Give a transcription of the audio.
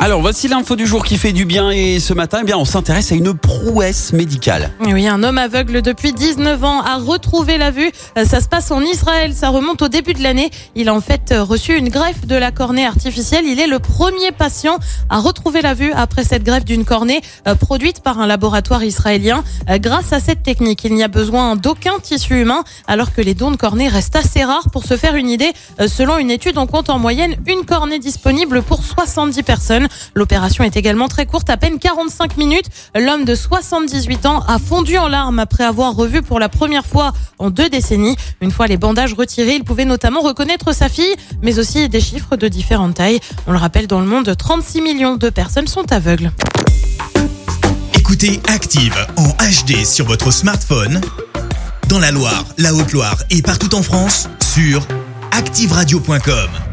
Alors voici l'info du jour qui fait du bien et ce matin eh bien on s'intéresse à une prouesse médicale. Oui, un homme aveugle depuis 19 ans a retrouvé la vue. Ça se passe en Israël, ça remonte au début de l'année. Il a en fait reçu une greffe de la cornée artificielle. Il est le premier patient à retrouver la vue après cette greffe d'une cornée euh, produite par un laboratoire israélien. Euh, Grâce à cette technique, il n'y a besoin d'aucun tissu humain alors que les dons de cornée restent assez rares. Pour se faire une idée, euh, selon une étude, on compte en moyenne une cornée disponible pour 70 L'opération est également très courte, à peine 45 minutes. L'homme de 78 ans a fondu en larmes après avoir revu pour la première fois en deux décennies. Une fois les bandages retirés, il pouvait notamment reconnaître sa fille, mais aussi des chiffres de différentes tailles. On le rappelle, dans le monde, 36 millions de personnes sont aveugles. Écoutez Active en HD sur votre smartphone, dans la Loire, la Haute-Loire et partout en France, sur activeradio.com.